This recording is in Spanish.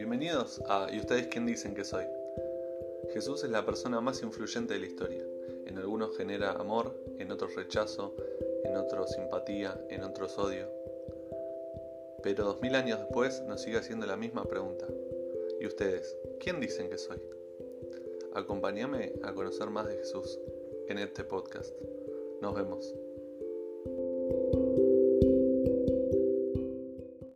Bienvenidos a ¿Y ustedes quién dicen que soy? Jesús es la persona más influyente de la historia. En algunos genera amor, en otros rechazo, en otros simpatía, en otros odio. Pero dos mil años después nos sigue haciendo la misma pregunta. ¿Y ustedes? ¿Quién dicen que soy? Acompáñame a conocer más de Jesús en este podcast. Nos vemos.